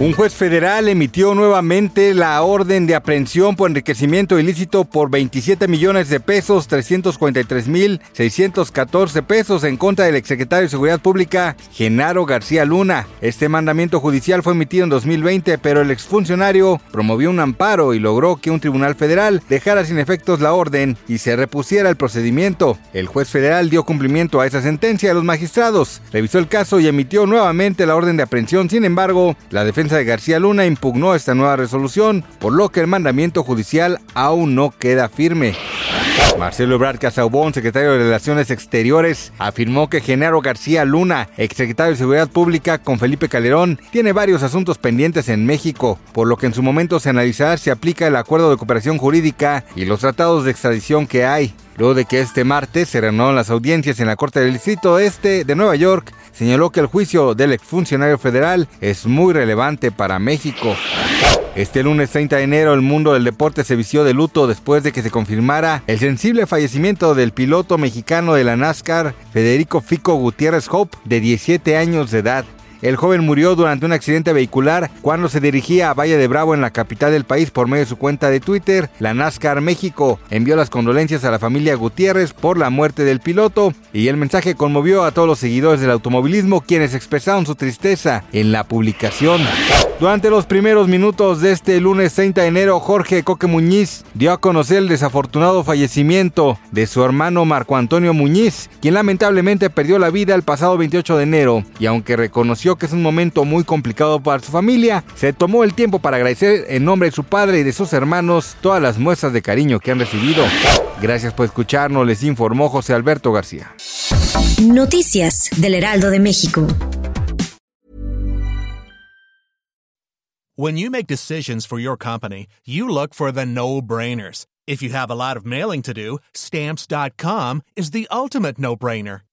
Un juez federal emitió nuevamente la orden de aprehensión por enriquecimiento ilícito por 27 millones de pesos, 343 mil 614 pesos en contra del exsecretario de Seguridad Pública, Genaro García Luna. Este mandamiento judicial fue emitido en 2020, pero el exfuncionario promovió un amparo y logró que un tribunal federal dejara sin efectos la orden y se repusiera el procedimiento. El juez federal dio cumplimiento a esa sentencia a los magistrados, revisó el caso y emitió nuevamente la orden de aprehensión. Sin embargo, la defensa de García Luna impugnó esta nueva resolución, por lo que el mandamiento judicial aún no queda firme. Marcelo Ebrard Casaubon, secretario de Relaciones Exteriores, afirmó que Genaro García Luna, exsecretario de Seguridad Pública con Felipe Calderón, tiene varios asuntos pendientes en México, por lo que en su momento se analizará si aplica el acuerdo de cooperación jurídica y los tratados de extradición que hay. Luego de que este martes se renovaron las audiencias en la Corte del Distrito Este de Nueva York, señaló que el juicio del exfuncionario federal es muy relevante para México. Este lunes 30 de enero el mundo del deporte se vistió de luto después de que se confirmara el sensible fallecimiento del piloto mexicano de la NASCAR, Federico Fico Gutiérrez Hope, de 17 años de edad. El joven murió durante un accidente vehicular cuando se dirigía a Valle de Bravo en la capital del país por medio de su cuenta de Twitter. La NASCAR México envió las condolencias a la familia Gutiérrez por la muerte del piloto y el mensaje conmovió a todos los seguidores del automovilismo quienes expresaron su tristeza en la publicación. Durante los primeros minutos de este lunes 30 de enero, Jorge Coque Muñiz dio a conocer el desafortunado fallecimiento de su hermano Marco Antonio Muñiz, quien lamentablemente perdió la vida el pasado 28 de enero y aunque reconoció que es un momento muy complicado para su familia, se tomó el tiempo para agradecer en nombre de su padre y de sus hermanos todas las muestras de cariño que han recibido. Gracias por escucharnos, les informó José Alberto García. Noticias del Heraldo de México. When you make decisions for your company, you look for the no-brainers. If you have a lot of mailing to do, stamps.com is the ultimate no-brainer.